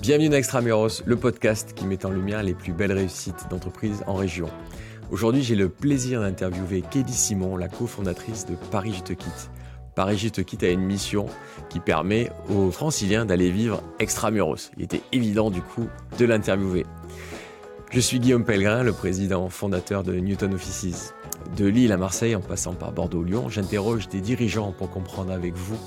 Bienvenue dans Extramuros, le podcast qui met en lumière les plus belles réussites d'entreprises en région. Aujourd'hui, j'ai le plaisir d'interviewer Kelly Simon, la cofondatrice de Paris Je te quitte. Paris Je te quitte a une mission qui permet aux franciliens d'aller vivre extramuros. Il était évident du coup de l'interviewer. Je suis Guillaume Pellegrin, le président fondateur de Newton Offices. De Lille à Marseille en passant par Bordeaux-Lyon, j'interroge des dirigeants pour comprendre avec vous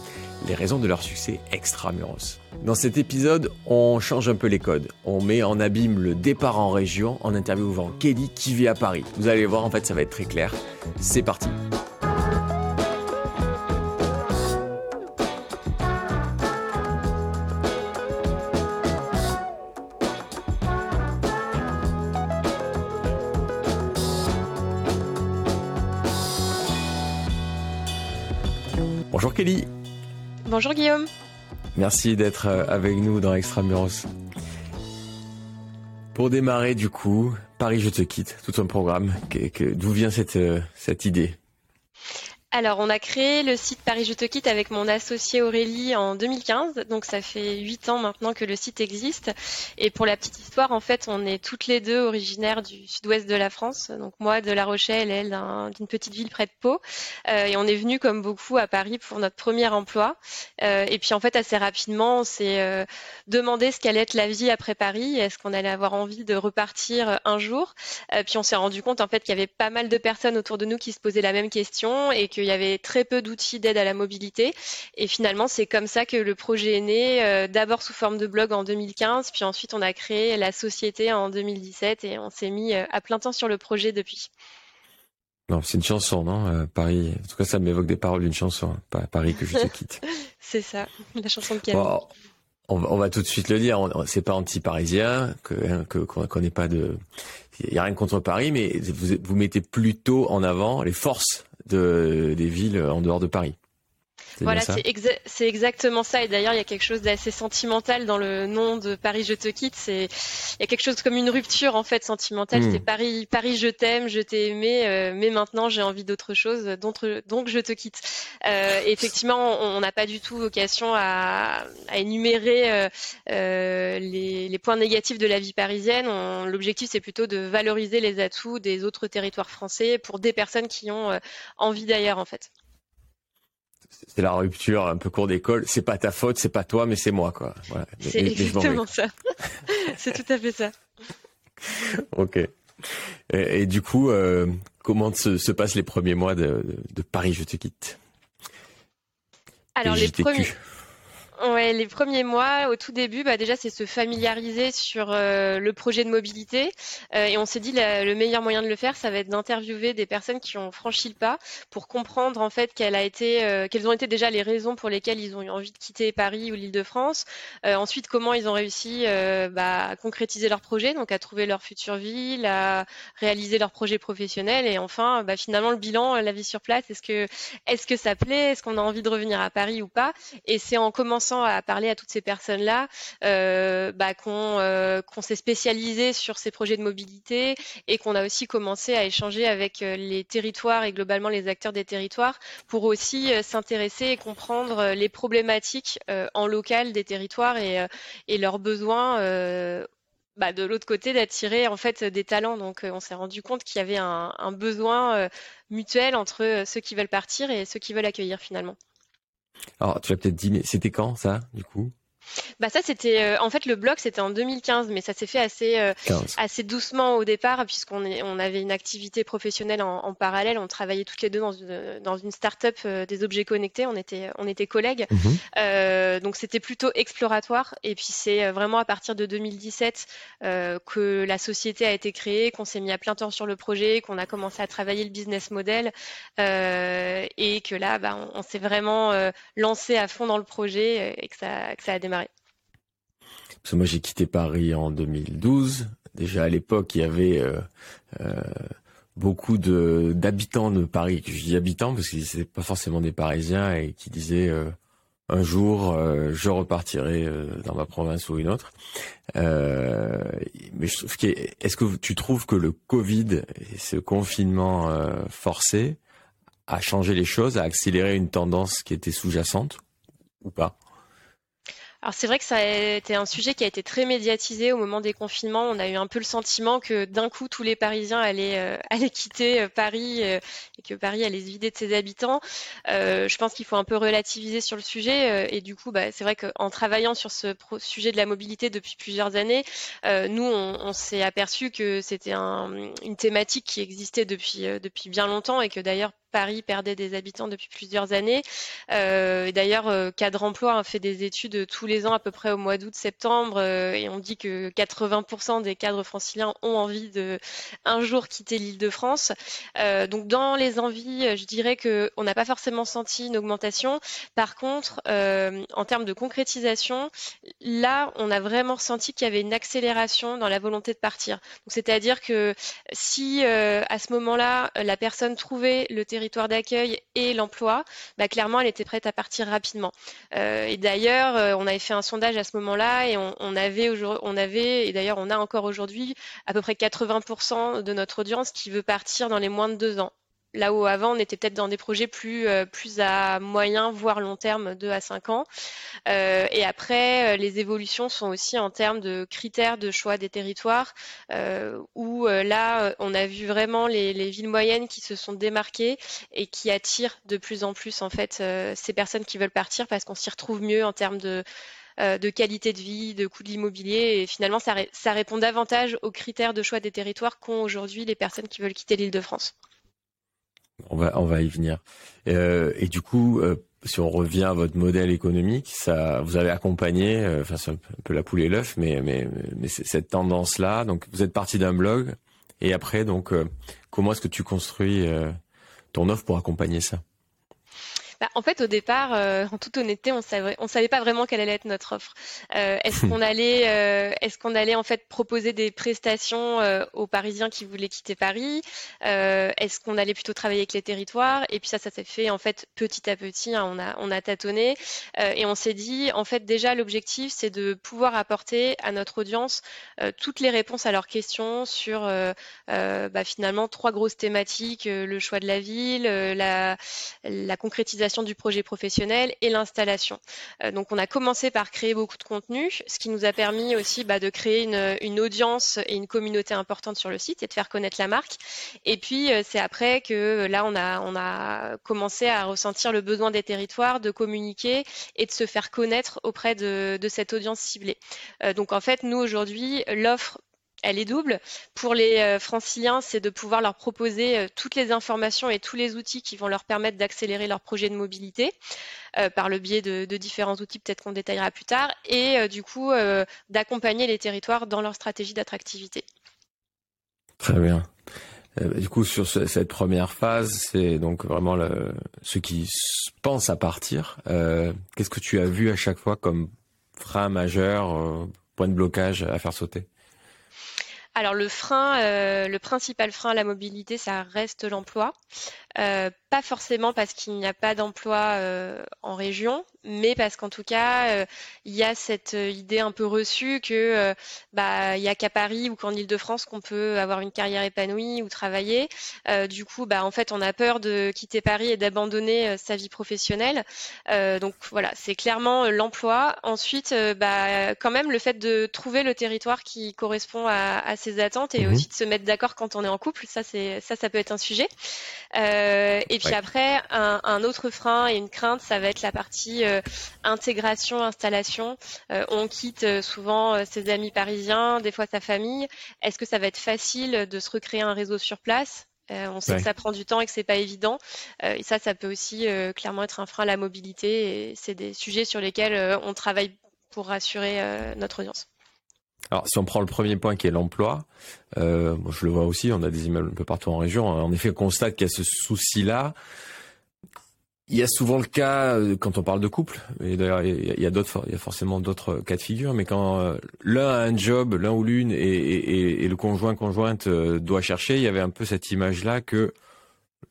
les raisons de leur succès extramuros. Dans cet épisode, on change un peu les codes. On met en abîme le départ en région en interviewant Kelly qui vit à Paris. Vous allez voir, en fait, ça va être très clair. C'est parti. Bonjour Kelly. Bonjour Guillaume. Merci d'être euh, avec nous dans Extramuros. Pour démarrer du coup, Paris je te quitte, tout un programme. D'où vient cette, euh, cette idée? Alors, on a créé le site Paris Je te quitte avec mon associé Aurélie en 2015. Donc, ça fait huit ans maintenant que le site existe. Et pour la petite histoire, en fait, on est toutes les deux originaires du sud-ouest de la France. Donc, moi de La Rochelle, elle d'une petite ville près de Pau. Euh, et on est venu comme beaucoup à Paris pour notre premier emploi. Euh, et puis, en fait, assez rapidement, on s'est euh, demandé ce qu'allait être la vie après Paris. Est-ce qu'on allait avoir envie de repartir un jour? Puis, on s'est rendu compte, en fait, qu'il y avait pas mal de personnes autour de nous qui se posaient la même question et que il y avait très peu d'outils d'aide à la mobilité. Et finalement, c'est comme ça que le projet est né, euh, d'abord sous forme de blog en 2015, puis ensuite on a créé la société en 2017 et on s'est mis euh, à plein temps sur le projet depuis. Non, c'est une chanson, non euh, Paris. En tout cas, ça m'évoque des paroles d'une chanson. Pas Paris que je te quitte. c'est ça, la chanson de Camille. on, va, tout de suite le dire. C'est pas anti-parisien, que hein, qu'on n'ait pas de. Il y a rien contre Paris, mais vous, vous mettez plutôt en avant les forces de, des villes en dehors de Paris. Voilà, c'est exactement ça. Et d'ailleurs, il y a quelque chose d'assez sentimental dans le nom de Paris je te quitte. C'est il y a quelque chose comme une rupture en fait sentimentale. Hmm. C'est Paris, Paris je t'aime, je t'ai aimé, euh, mais maintenant j'ai envie d'autre chose, donc, donc je te quitte. Euh, effectivement, on n'a pas du tout vocation à, à énumérer euh, les, les, points négatifs de la vie parisienne. L'objectif, c'est plutôt de valoriser les atouts des autres territoires français pour des personnes qui ont envie d'ailleurs en fait c'est la rupture un peu court d'école. C'est pas ta faute, c'est pas toi, mais c'est moi, quoi. C'est exactement ça. c'est tout à fait ça. ok. Et, du coup, euh, comment se, passent les premiers mois de, Paris? Je te quitte Alors les premiers. Ouais, les premiers mois, au tout début, bah déjà, c'est se familiariser sur euh, le projet de mobilité. Euh, et on s'est dit, le meilleur moyen de le faire, ça va être d'interviewer des personnes qui ont franchi le pas pour comprendre en fait euh, quelles ont été déjà les raisons pour lesquelles ils ont eu envie de quitter Paris ou l'Île-de-France. ensuite, comment ils ont réussi bah, à concrétiser leur projet, donc à trouver leur future ville, à réaliser leur projet professionnel. Et enfin, bah, finalement, le bilan, la vie sur place, est-ce que, est-ce que ça plaît? Est-ce qu'on a envie de revenir à Paris ou pas? Et c'est en commençant à parler à toutes ces personnes-là, euh, bah, euh, qu'on s'est spécialisé sur ces projets de mobilité et qu'on a aussi commencé à échanger avec euh, les territoires et globalement les acteurs des territoires pour aussi s'intéresser et comprendre les problématiques en local des territoires et, leurs besoins bah, de l'autre côté d'attirer en fait des talents. Donc on s'est rendu compte qu'il y avait un besoin mutuel entre ceux qui veulent partir et ceux qui veulent accueillir finalement. Alors, tu l'as peut-être dit, mais c'était quand ça, du coup? Bah ça c'était euh, en fait le blog c'était en 2015 mais ça s'est fait assez euh, assez doucement au départ puisqu'on on avait une activité professionnelle en, parallèle. On travaillait toutes les deux dans une dans une start-up euh, des objets connectés. On était on était collègues. Mhm. donc c'était plutôt exploratoire. Et puis c'est vraiment à partir de 2017 que la société a été créée qu'on s'est mis à plein temps sur le projet qu'on a commencé à travailler le business model et que là bah, on, s'est vraiment lancé à fond dans le projet et que ça que ça a démarré parce que moi j'ai quitté Paris en 2012. Déjà à l'époque, il y avait euh, euh, beaucoup d'habitants de Paris. Je dis habitants parce que c'est pas forcément des Parisiens et qui disaient euh, un jour je repartirai dans ma province ou une autre. mais est-ce que tu trouves que le Covid et ce confinement forcé a changé les choses, a accéléré une tendance qui était sous-jacente ou pas? Alors c'est vrai que ça a été un sujet qui a été très médiatisé au moment des confinements. On a eu un peu le sentiment que d'un coup tous les Parisiens allaient, euh, allaient quitter euh, Paris euh, et que Paris allait se vider de ses habitants. je pense qu'il faut un peu relativiser sur le sujet et du coup bah, c'est vrai qu'en travaillant sur ce sujet de la mobilité depuis plusieurs années, nous on, on s'est aperçu que c'était un, une thématique qui existait depuis, depuis bien longtemps et que d'ailleurs Paris perdait des habitants depuis plusieurs années. Euh, D'ailleurs, euh, Cadre Emploi a fait des études tous les ans à peu près au mois d'août-septembre euh, et on dit que 80% des cadres franciliens ont envie de un jour quitter l'Île-de-France. Euh, donc dans les envies, je dirais que on n'a pas forcément senti une augmentation. Par contre, euh, en termes de concrétisation, là, on a vraiment ressenti qu'il y avait une accélération dans la volonté de partir. c'est-à-dire que si à ce moment-là, la personne trouvait le territoire territoire d'accueil et l'emploi, bah, clairement, elle était prête à partir rapidement. Euh, et d'ailleurs, euh, on avait fait un sondage à ce moment-là et on, on avait, on avait, et d'ailleurs, on a encore aujourd'hui à peu près 80% de notre audience qui veut partir dans les moins de deux ans. Là où avant, on était peut-être dans des projets plus, euh, plus à moyen, voire long terme, 2 à 5 ans. Euh, et après, euh, les évolutions sont aussi en termes de critères de choix des territoires, où là, on a vu vraiment les, les, villes moyennes qui se sont démarquées et qui attirent de plus en plus en fait ces personnes qui veulent partir parce qu'on s'y retrouve mieux en termes de, de qualité de vie, de coût de l'immobilier. Et finalement, ça, ça, répond davantage aux critères de choix des territoires qu'ont aujourd'hui les personnes qui veulent quitter l'île de France. On va, on va y venir. Euh, et du coup, euh, si on revient à votre modèle économique, ça, vous avez accompagné, euh, enfin c'est un peu la poule et l'œuf, mais, mais, mais cette tendance-là. Donc, vous êtes parti d'un blog, et après, donc, comment est-ce que tu construis ton offre pour accompagner ça? Bah, en fait, au départ, euh, en toute honnêteté, on savait, on savait pas vraiment quelle allait être notre offre. Euh, est-ce qu'on allait, euh, est-ce qu'on allait en fait proposer des prestations aux Parisiens qui voulaient quitter Paris? Est-ce qu'on allait plutôt travailler avec les territoires? Et puis ça, ça s'est fait en fait petit à petit. Hein, on a, on a tâtonné et on s'est dit, en fait, déjà l'objectif, c'est de pouvoir apporter à notre audience toutes les réponses à leurs questions sur bah, finalement trois grosses thématiques le choix de la ville, la, la concrétisation du projet professionnel et l'installation. Euh, donc on a commencé par créer beaucoup de contenu, ce qui nous a permis aussi bah, de créer une, audience et une communauté importante sur le site et de faire connaître la marque. Et puis euh, c'est après que là on a, commencé à ressentir le besoin des territoires de communiquer et de se faire connaître auprès de, de cette audience ciblée. Euh, donc en fait nous aujourd'hui l'offre elle est double. Pour les euh, franciliens, c'est de pouvoir leur proposer euh, toutes les informations et tous les outils qui vont leur permettre d'accélérer leur projet de mobilité euh, par le biais de, différents outils, peut-être qu'on détaillera plus tard, et du coup d'accompagner les territoires dans leur stratégie d'attractivité. Très bien. Du coup, sur cette première phase, c'est donc vraiment le, ceux qui pensent à partir. Qu'est-ce que tu as vu à chaque fois comme frein majeur, point de blocage à faire sauter? Alors le frein, euh, le principal frein à la mobilité, ça reste l'emploi. Euh, pas forcément parce qu'il n'y a pas d'emploi euh, en région, mais parce qu'en tout cas, il y a cette idée un peu reçue que bah il y a qu'à Paris ou qu'en Île-de-France qu'on peut avoir une carrière épanouie ou travailler. du coup, bah en fait, on a peur de quitter Paris et d'abandonner sa vie professionnelle. donc voilà, c'est clairement l'emploi. Ensuite, bah quand même le fait de trouver le territoire qui correspond à, à ses attentes et mhm. aussi de se mettre d'accord quand on est en couple. Ça, c'est ça, ça peut être un sujet. Euh, et puis après, un, autre frein et une crainte, ça va être la partie euh, intégration, installation. Euh, on quitte souvent ses amis parisiens, des fois sa famille. Est-ce que ça va être facile de se recréer un réseau sur place? On sait que ça prend du temps et que c'est pas évident. et ça, ça peut aussi clairement être un frein à la mobilité. Et c'est des sujets sur lesquels on travaille pour rassurer notre audience. Alors, si on prend le premier point qui est l'emploi, euh, je le vois aussi, on a des immeubles un peu partout en région. En effet, on constate qu'il y a ce souci-là. Il y a souvent le cas euh, quand on parle de couple, et d'ailleurs il y a d'autres, il y a forcément d'autres cas de figure, mais quand euh, l'un a un job, l'un ou l'une et, le conjoint conjointe euh, doit chercher, il y avait un peu cette image-là que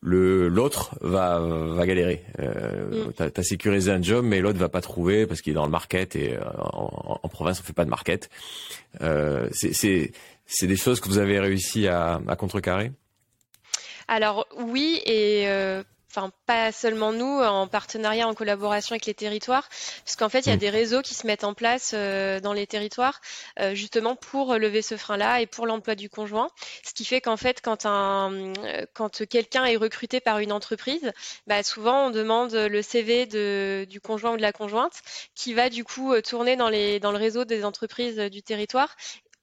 le l'autre va va galérer. Euh, mm. T'as as sécurisé un job, mais l'autre va pas trouver parce qu'il est dans le market et euh, en, province on fait pas de market. Euh, c'est c'est des choses que vous avez réussi à, à contrecarrer? Alors oui et euh, enfin pas seulement nous, en partenariat, en collaboration avec les territoires, puisqu'en fait il y a mm. des réseaux qui se mettent en place euh, dans les territoires euh, justement pour lever ce frein-là et pour l'emploi du conjoint. Ce qui fait qu'en fait quand un euh, quand quelqu'un est recruté par une entreprise, bah, souvent on demande le CV de, du conjoint ou de la conjointe qui va du coup tourner dans les dans le réseau des entreprises du territoire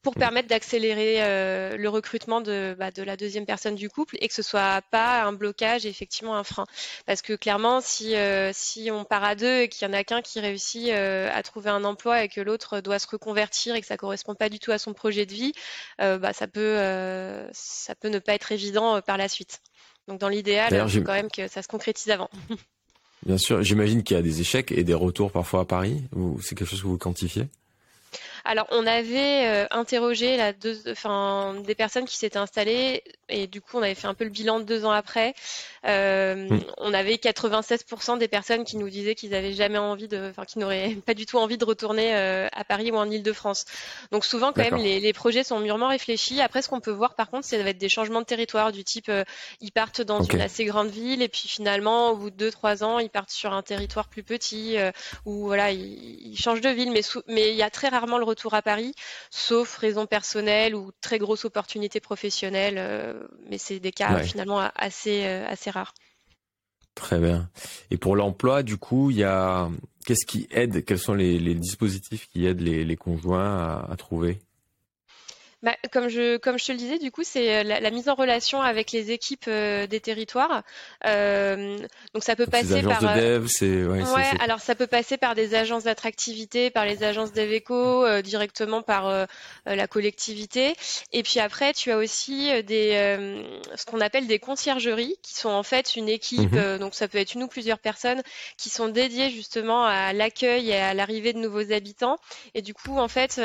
pour permettre d'accélérer euh, le recrutement de, bah, de, la deuxième personne du couple et que ce soit pas un blocage et effectivement un frein. Parce que clairement, si, euh, si on part à deux et qu'il y en a qu'un qui réussit euh, à trouver un emploi et que l'autre doit se reconvertir et que ça correspond pas du tout à son projet de vie, bah, ça, peut, ça peut ne pas être évident par la suite. Donc dans l'idéal, il faut quand même que ça se concrétise avant. Bien sûr, j'imagine qu'il y a des échecs et des retours parfois à Paris. C'est quelque chose que vous quantifiez? Alors, on avait euh, interrogé la deux, enfin, des personnes qui s'étaient installées et du coup, on avait fait un peu le bilan deux ans après. Euh, mm. On avait 96% des personnes qui nous disaient qu'ils n'avaient jamais envie de, enfin, qui n'auraient pas du tout envie de retourner euh, à Paris ou en Île-de-France. Donc souvent, quand même, les, projets sont mûrement réfléchis. Après, ce qu'on peut voir, par contre, c'est ça va être des changements de territoire du type, ils partent dans une assez grande ville et puis finalement, au bout de deux, trois ans, ils partent sur un territoire plus petit ou voilà, ils, ils, changent de ville. Mais, mais il y a très rarement le retour à Paris, sauf raison personnelle ou très grosse opportunité professionnelle. Euh, mais c'est des cas finalement assez, euh, assez rares. Très bien. Et pour l'emploi, du coup, il y a qu'est-ce qui aide Quels sont les, dispositifs qui aident les, conjoints à trouver? Bah, comme, je, comme je te le disais, du coup, c'est euh, la, mise en relation avec les équipes euh, des territoires. Euh, donc ça peut passer par. De dev, c'est. Ouais, alors ça peut passer par des agences d'attractivité, par les agences d'Eveco, directement par la collectivité. Et puis après, tu as aussi des ce qu'on appelle des conciergeries, qui sont en fait une équipe. Mhm. donc ça peut être une ou plusieurs personnes qui sont dédiées justement à l'accueil et à l'arrivée de nouveaux habitants. Et du coup, en fait,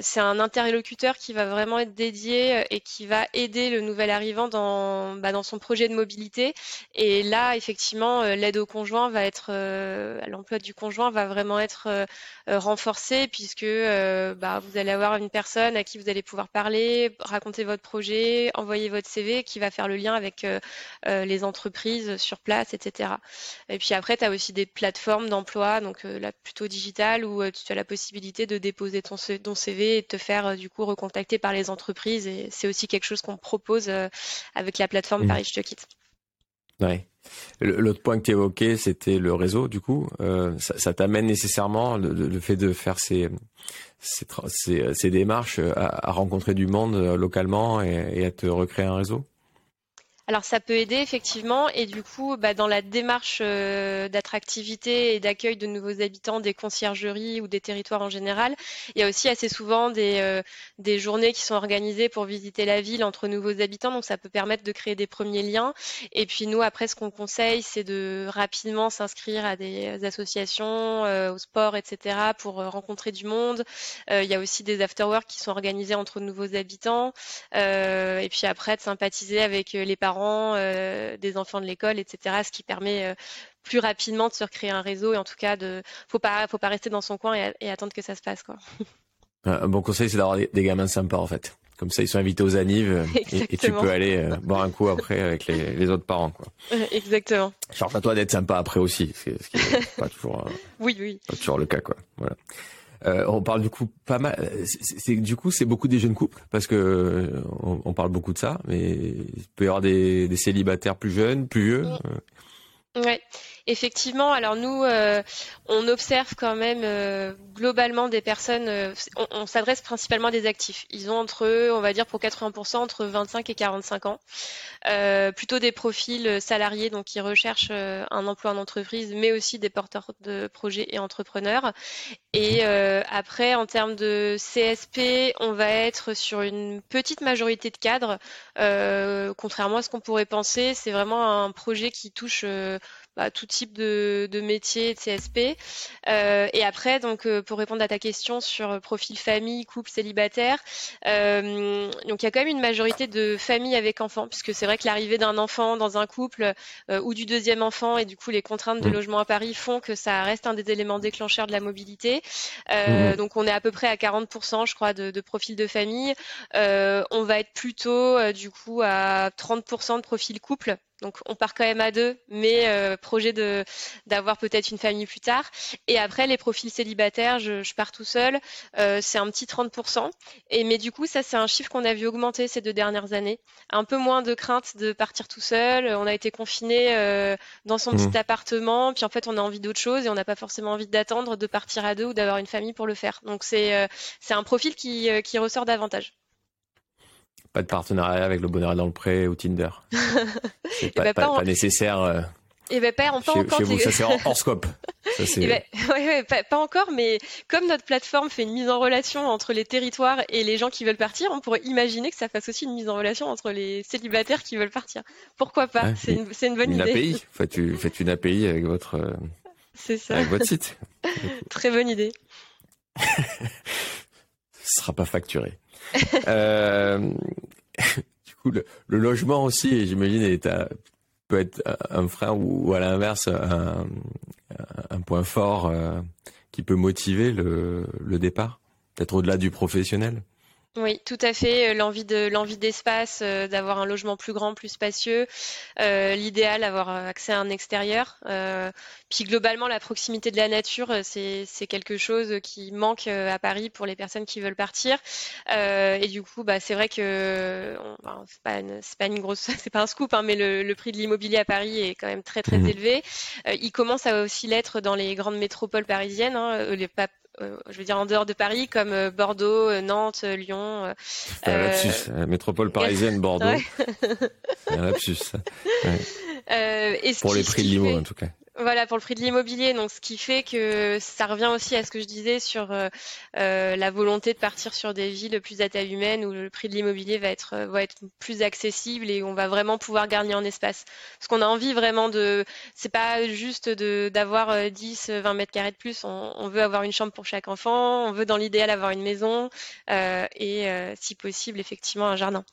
c'est un interlocuteur qui va vraiment être dédié euh, et qui va aider le nouvel arrivant dans, bah, dans son projet de mobilité. Et là, effectivement, euh, l'aide au conjoint va être, euh, l'emploi du conjoint va vraiment être renforcé puisque bah, vous allez avoir une personne à qui vous allez pouvoir parler, raconter votre projet, envoyer votre CV qui va faire le lien avec les entreprises sur place, etc. Et puis après, tu as aussi des plateformes d'emploi, donc plutôt digitales, où tu as la possibilité de déposer ton, ton CV et de te faire du coup recontacter par les entreprises et c'est aussi quelque chose qu'on propose euh, avec la plateforme mmh. Paris Je te quitte. Ouais. L'autre point que tu évoquais, c'était le réseau, du coup. Euh, ça, t'amène nécessairement, le, fait de faire ces, ces, démarches, à, rencontrer du monde euh, localement et à te recréer un réseau? Alors ça peut aider effectivement. Et du coup bah, dans la démarche euh, d'attractivité et d'accueil de nouveaux habitants des conciergeries ou des territoires en général, il y a aussi assez souvent des, euh, des journées qui sont organisées pour visiter la ville entre nouveaux habitants. Donc ça peut permettre de créer des premiers liens. Et puis nous après ce qu'on conseille c'est de rapidement s'inscrire à des associations, euh, au sport etc pour rencontrer du monde. il y a aussi des afterworks qui sont organisés entre nouveaux habitants. Et puis après de sympathiser avec les parents euh, des enfants de l'école, etc. Ce qui permet euh, plus rapidement de se recréer un réseau et en tout cas de faut pas faut pas rester dans son coin et, attendre que ça se passe quoi. Un bon conseil c'est d'avoir des, gamins sympas en fait. Comme ça ils sont invités aux annives et, tu peux aller euh, boire un coup après avec les, autres parents quoi. Exactement. Charge à toi d'être sympa après aussi, ce qui n'est pas toujours oui oui. Pas toujours le cas quoi. Voilà. Euh, on parle du coup pas mal. C'est du coup c'est beaucoup des jeunes couples parce que euh, on, parle beaucoup de ça, mais il peut y avoir des, des célibataires plus jeunes, plus vieux. Ouais. Effectivement, alors nous, euh, on observe quand même euh, globalement des personnes, euh, on, s'adresse principalement à des actifs. Ils ont entre, on va dire pour 80%, entre 25 et 45 ans. plutôt des profils salariés, donc qui recherchent un emploi en entreprise, mais aussi des porteurs de projets et entrepreneurs. Et après, en termes de CSP, on va être sur une petite majorité de cadres. contrairement à ce qu'on pourrait penser, c'est vraiment un projet qui touche bah, tout type de, de métier de CSP. Euh, et après, donc euh, pour répondre à ta question sur profil famille, couple, célibataire, euh, donc il y a quand même une majorité de familles avec enfants, puisque c'est vrai que l'arrivée d'un enfant dans un couple ou du deuxième enfant et du coup les contraintes de mmh. logement à Paris font que ça reste un des éléments déclencheurs de la mobilité. Mmh. Donc on est à peu près à 40%, je crois, de, de profil de famille. on va être plutôt du coup à 30% de profil couple Donc on part quand même à deux, mais projet de d'avoir peut-être une famille plus tard. Et après les profils célibataires, je, je pars tout seul, c'est un petit 30%. Et mais du coup ça c'est un chiffre qu'on a vu augmenter ces deux dernières années. Un peu moins de crainte de partir tout seul. On a été confiné dans son petit mmh. appartement, puis en fait on a envie d'autre chose et on n'a pas forcément envie d'attendre de partir à deux ou d'avoir une famille pour le faire. Donc c'est c'est un profil qui, qui ressort davantage. Pas de partenariat avec le bonheur dans le pré ou Tinder. C'est pas, eh ben, pas, nécessaire. Et eh ben pas, pas encore. Chez vous, ça c'est hors scope. Ça, eh ben, ouais, pas, pas, encore, mais comme notre plateforme fait une mise en relation entre les territoires et les gens qui veulent partir, on pourrait imaginer que ça fasse aussi une mise en relation entre les célibataires qui veulent partir. Pourquoi pas? C'est une, une, bonne une idée. API. Faites, faites une API avec votre. Euh, ça. Avec votre site. Très bonne idée. Ce sera pas facturé. euh, le, logement aussi, j'imagine, peut être un frein ou, à l'inverse un, un, point fort euh, qui peut motiver le, le départ, peut-être au-delà du professionnel. Oui, tout à fait. Euh, l'envie de l'envie d'espace, euh, d'avoir un logement plus grand, plus spacieux. Euh, L'idéal, avoir accès à un extérieur. Euh, puis globalement, la proximité de la nature, c'est c'est quelque chose qui manque à Paris pour les personnes qui veulent partir. et du coup, bah c'est vrai que c'est pas une, c'est pas une grosse, c'est pas un scoop, hein, mais le, le, prix de l'immobilier à Paris est quand même très très mmh. élevé. il commence à aussi l'être dans les grandes métropoles parisiennes. Hein, les, pas, je veux dire en dehors de Paris, comme euh, Bordeaux, euh, Nantes, Lyon. Un lapsus. métropole parisienne, Bordeaux. Un lapsus. Pour les prix de l'immo, en tout cas. Voilà, pour le prix de l'immobilier. Donc, ce qui fait que ça revient aussi à ce que je disais sur euh, euh, la volonté de partir sur des villes plus à taille humaine où le prix de l'immobilier va être, va être plus accessible et on va vraiment pouvoir gagner en espace. Parce qu'on a envie vraiment de, c'est pas juste d'avoir 10, euh, 20 mètres carrés de plus. On, on, veut avoir une chambre pour chaque enfant. On veut, dans l'idéal, avoir une maison euh, et, euh, si possible, effectivement, un jardin.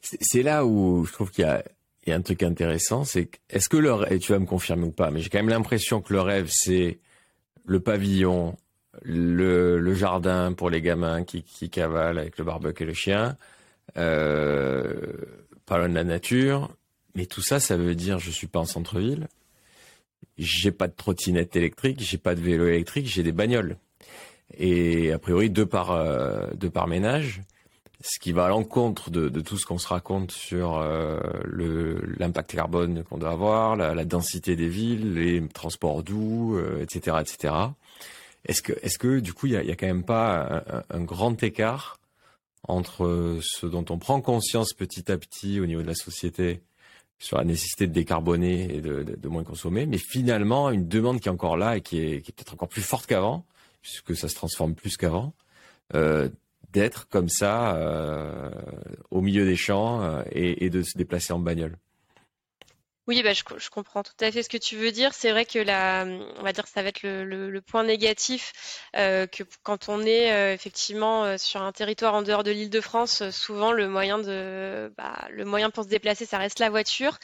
C'est là où je trouve qu'il y a y a un truc intéressant, c'est est-ce que le et tu vas me confirmer ou pas, mais j'ai quand même l'impression que le rêve c'est le pavillon, le, jardin pour les gamins qui, qui cavalent avec le barbecue et le chien, euh, de la nature, mais tout ça, ça veut dire je suis pas en centre-ville, j'ai pas de trottinette électrique, j'ai pas de vélo électrique, j'ai des bagnoles. Et a priori deux par euh, deux par ménage ce qui va à l'encontre de, de, tout ce qu'on se raconte sur euh, l'impact carbone qu'on doit avoir, la, la, densité des villes, les transports doux, euh, etc., etc. Est-ce que, est-ce que du coup, il y a, y a, quand même pas un, un, grand écart entre ce dont on prend conscience petit à petit au niveau de la société sur la nécessité de décarboner et de, de, de moins consommer, mais finalement une demande qui est encore là et qui est, qui est peut-être encore plus forte qu'avant, puisque ça se transforme plus qu'avant, euh, d'être comme ça euh, au milieu des champs euh, et, de se déplacer en bagnole. Oui, bah, je, comprends tout à fait ce que tu veux dire. C'est vrai que la, on va dire ça va être le, point négatif euh, que quand on est effectivement sur un territoire en dehors de l'Île-de-France, souvent le moyen de, bah, le moyen pour se déplacer, ça reste la voiture.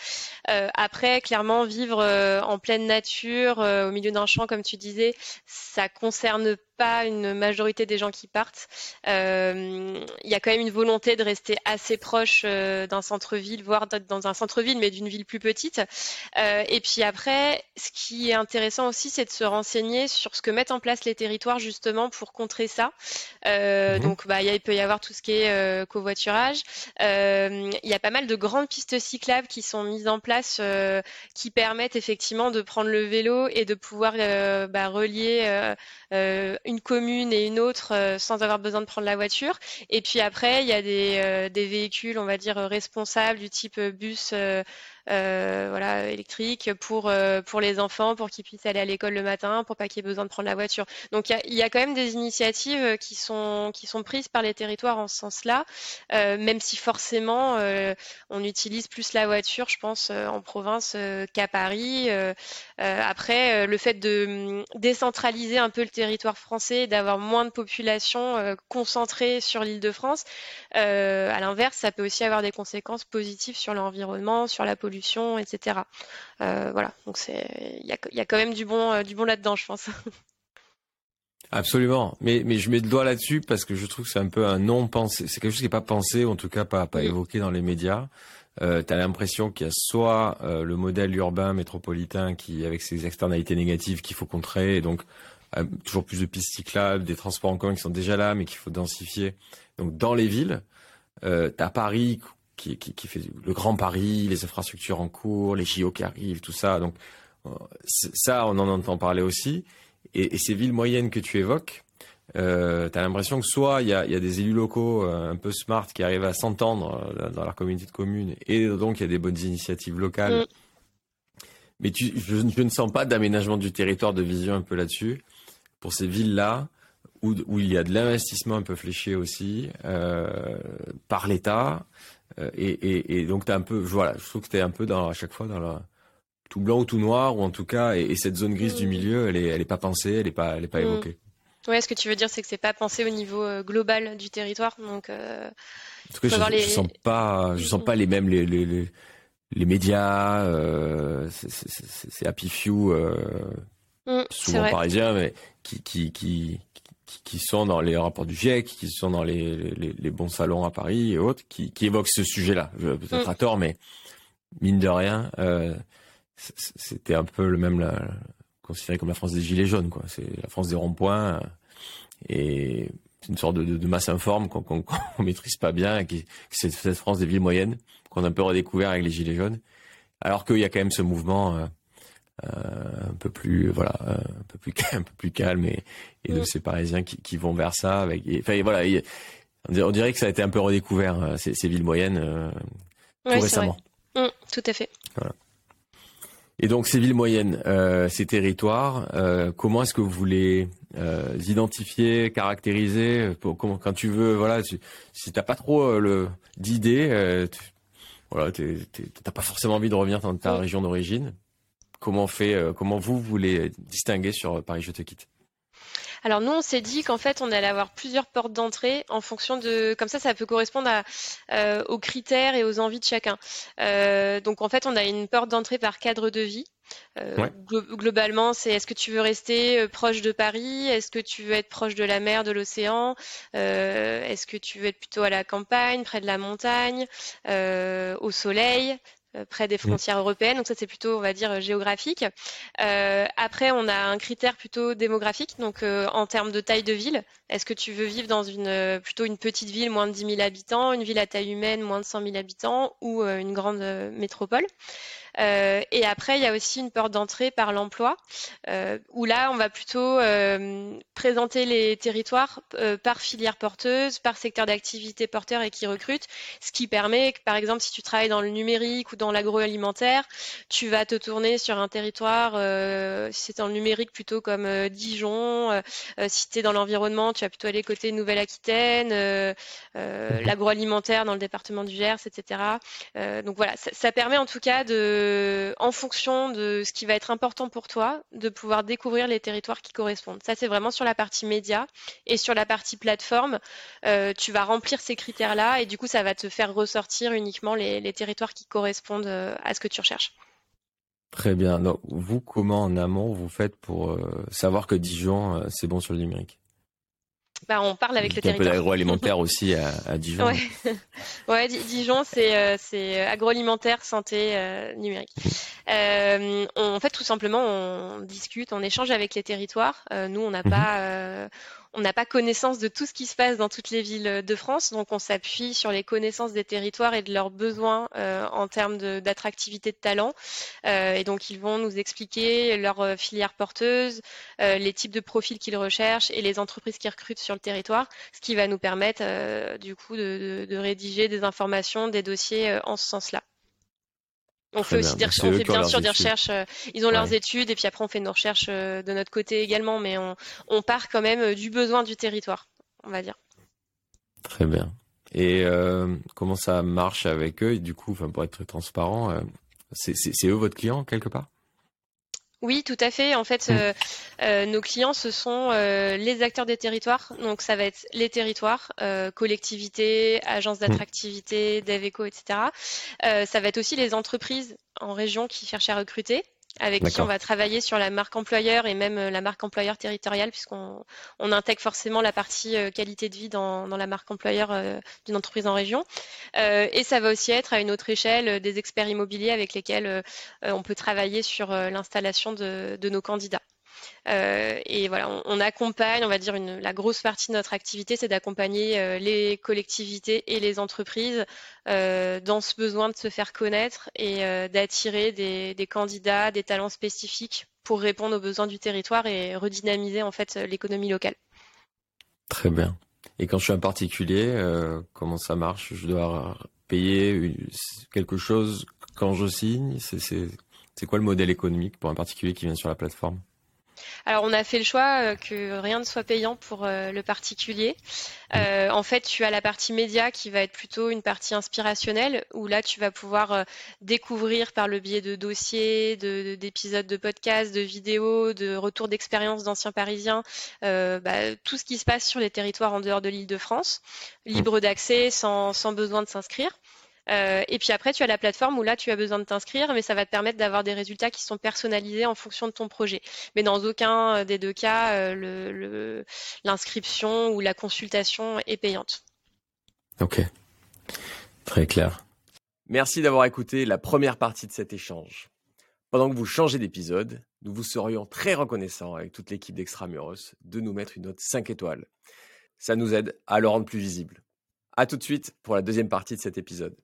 après, clairement, vivre en pleine nature, au milieu d'un champ, comme tu disais, ça concerne pas une majorité des gens qui partent. Euh, il y a quand même une volonté de rester assez proche euh, d'un centre-ville, voire dans un centre-ville, mais d'une ville plus petite. Euh, et puis après, ce qui est intéressant aussi, c'est de se renseigner sur ce que mettent en place les territoires justement pour contrer ça. Euh, mmh. Donc, bah, il peut y avoir tout ce qui est euh, covoiturage. il y a pas mal de grandes pistes cyclables qui sont mises en place, qui permettent effectivement de prendre le vélo et de pouvoir bah, relier une commune et une autre euh, sans avoir besoin de prendre la voiture. Et puis après, il y a des, euh, des véhicules, on va dire, responsables du type bus euh, voilà, électrique pour, euh, pour les enfants, pour qu'ils puissent aller à l'école le matin, pour pas qu'il y ait besoin de prendre la voiture. Donc il y, y a, quand même des initiatives euh, qui sont, qui sont prises par les territoires en ce sens-là, euh, même si forcément euh, on utilise plus la voiture, je pense, en province qu'à Paris. après, le fait de hum, décentraliser un peu le territoire français, d'avoir moins de population concentrée sur l'île de France, à l'inverse, ça peut aussi avoir des conséquences positives sur l'environnement, sur la pollution etc. Euh, voilà, donc c'est il y a, quand même du bon, euh, du bon là-dedans, je pense. Absolument, mais mais je mets le doigt là-dessus parce que je trouve que c'est un peu un non pensé, c'est quelque chose qui n'est pas pensé, ou en tout cas pas pas évoqué dans les médias. Euh, tu as l'impression qu'il y a soit euh, le modèle urbain métropolitain qui avec ses externalités négatives qu'il faut contrer, et donc euh, toujours plus de pistes cyclables, des transports en commun qui sont déjà là mais qu'il faut densifier. Donc dans les villes, euh, tu as Paris qui, qui, qui, fait le grand Paris, les infrastructures en cours, les JO qui arrivent, tout ça. Donc euh, ça, on en entend parler aussi. Et, et ces villes moyennes que tu évoques, euh, tu as l'impression que soit il y a, y a, des élus locaux euh, un peu smart qui arrivent à s'entendre euh, dans leur communauté de communes, et donc il y a des bonnes initiatives locales. Mm. Mais tu, je, je, ne sens pas d'aménagement du territoire de vision un peu là-dessus. Pour ces villes-là, où, où, il y a de l'investissement un peu fléché aussi euh, par l'État, euh, et, et, et, donc tu un peu, voilà, je trouve que tu es un peu dans, à chaque fois dans la tout blanc ou tout noir, ou en tout cas, et, cette zone grise du mm. milieu, elle est, elle est pas pensée, elle est pas, elle est pas mmh. évoquée. Ouais, ce que tu veux dire, c'est que c'est pas pensé au niveau euh, global du territoire, donc. Euh, en tout cas, je, les... je, sens pas, je sens pas les mêmes les les, les, les médias, euh, c'est Happy Few, euh, mmh, souvent parisiens, mais qui qui qui qui sont dans les rapports du GIEC, qui sont dans les, les, les bons salons à Paris et autres, qui, qui évoquent ce sujet-là. Peut-être mmh. à tort, mais mine de rien, euh, c'était un peu le même la, considéré comme la France des gilets jaunes, quoi. C'est la France des ronds-points et c'est une sorte de, de, de masse informe qu'on qu qu maîtrise pas bien, et qui, c'est cette France des villes moyennes qu'on a un peu redécouvert avec les gilets jaunes, alors qu'il y a quand même ce mouvement euh, euh, un peu plus voilà un peu plus un peu plus calme et, et de ces Parisiens qui, qui, vont vers ça avec et, enfin voilà et, on dirait que ça a été un peu redécouvert euh, ces, ces villes moyennes euh, tout ouais, récemment. Mmh, tout à fait. Voilà. Et donc ces villes moyennes, euh, ces territoires, euh, comment est-ce que vous les euh, identifier, caractériser pour, comment, Quand tu veux, voilà, tu, si t'as pas trop euh, le d'idées, euh, voilà, t'as pas forcément envie de revenir dans ta région d'origine? Comment fait euh, Comment vous vous les distinguez sur Paris Je te quitte alors nous, on s'est dit qu'en fait, on allait avoir plusieurs portes d'entrée en fonction de, comme ça, ça peut correspondre à, euh, aux critères et aux envies de chacun. Euh, donc en fait, on a une porte d'entrée par cadre de vie. Euh, ouais. Globalement, c'est est-ce que tu veux rester euh, proche de Paris? Est-ce que tu veux être proche de la mer, de l'océan? Euh, Est-ce que tu veux être plutôt à la campagne, près de la montagne, euh, au soleil? euh, près des mm. frontières européennes. Donc ça, c'est plutôt, on va dire, géographique. Euh, après, on a un critère plutôt démographique. Donc euh, en termes de taille de ville, est-ce que tu veux vivre dans une euh, plutôt une petite ville, moins de 10 000 habitants, une ville à taille humaine, moins de 100 000 habitants, ou euh, une grande métropole? euh, et après, il y a aussi une porte d'entrée par l'emploi, euh, où là, on va plutôt euh, présenter les territoires euh, par filière porteuse, par secteur d'activité porteur et qui recrute, ce qui permet que, par exemple, si tu travailles dans le numérique ou dans l'agroalimentaire, tu vas te tourner sur un territoire, euh, si c'est dans le numérique, plutôt comme euh, Dijon, si tu es dans l'environnement, tu vas plutôt aller côté Nouvelle-Aquitaine, mhm. l'agroalimentaire dans le département du Gers, etc. donc voilà, ça, ça permet en tout cas de en fonction de ce qui va être important pour toi, de pouvoir découvrir les territoires qui correspondent. Ça, c'est vraiment sur la partie média et sur la partie plateforme. Euh, tu vas remplir ces critères-là et du coup, ça va te faire ressortir uniquement les, territoires qui correspondent euh, à ce que tu recherches. Très bien. Donc, vous, comment en amont vous faites pour euh, savoir que Dijon, c'est bon sur le numérique? Bah, on parle avec le territoire. Un peu d'agroalimentaire aussi à, à, Dijon. Ouais, ouais Dijon, c'est euh, agroalimentaire, santé, euh, numérique. Euh, on, en fait, tout simplement, on discute, on échange avec les territoires. Euh, nous, on n'a mm -hmm. pas on n'a pas connaissance de tout ce qui se passe dans toutes les villes de France, donc on s'appuie sur les connaissances des territoires et de leurs besoins euh, en termes d'attractivité de, talent. Euh, et donc ils vont nous expliquer leurs euh, filières porteuses, les types de profils qu'ils recherchent et les entreprises qui recrutent sur le territoire, ce qui va nous permettre du coup de, de, rédiger des informations, des dossiers en ce sens-là. On fait aussi des, on fait bien sûr des recherches. Euh, ils ont leurs études et puis après on fait nos recherches euh, de notre côté également, mais on, on part quand même euh, du besoin du territoire, on va dire. Très bien. Et euh, comment ça marche avec eux? Et du coup, enfin, pour être très transparent, c'est eux votre client quelque part? Oui, tout à fait. En fait, euh, euh, nos clients, ce sont euh, les acteurs des territoires. Donc, ça va être les territoires, euh, collectivités, agences mmh. d'attractivité. DevEco, etc. ça va être aussi les entreprises en région qui cherchent à recruter avec qui on va travailler sur la marque employeur et même la marque employeur territoriale, puisqu'on on intègre forcément la partie qualité de vie dans, dans la marque employeur d'une entreprise en région. et ça va aussi être à une autre échelle des experts immobiliers avec lesquels on peut travailler sur l'installation de, de nos candidats. Euh, et voilà, on, accompagne, on va dire, la grosse partie de notre activité, c'est d'accompagner euh, les collectivités et les entreprises euh, dans ce besoin de se faire connaître et d'attirer des, candidats, des talents spécifiques pour répondre aux besoins du territoire et redynamiser en fait l'économie locale. Très bien. Et quand je suis un particulier, comment ça marche? Je dois payer quelque chose quand je signe? C'est quoi le modèle économique pour un particulier qui vient sur la plateforme? Alors on a fait le choix euh, que rien ne soit payant pour euh, le particulier. Euh, en fait, tu as la partie média qui va être plutôt une partie inspirationnelle où là tu vas pouvoir découvrir par le biais de dossiers, d'épisodes de, podcasts, de vidéos, de retours d'expérience d'anciens Parisiens, bah, tout ce qui se passe sur les territoires en dehors de l'île de France, libre d'accès, sans besoin de s'inscrire. Euh, et puis après, tu as la plateforme où là, tu as besoin de t'inscrire, mais ça va te permettre d'avoir des résultats qui sont personnalisés en fonction de ton projet. Mais dans aucun euh, des deux cas, euh, l'inscription ou la consultation est payante. Ok, très clair. Merci d'avoir écouté la première partie de cet échange. Pendant que vous changez d'épisode, nous vous serions très reconnaissants avec toute l'équipe d'Extramuros de nous mettre une note 5 étoiles. Ça nous aide à le rendre plus visible. À tout de suite pour la deuxième partie de cet épisode.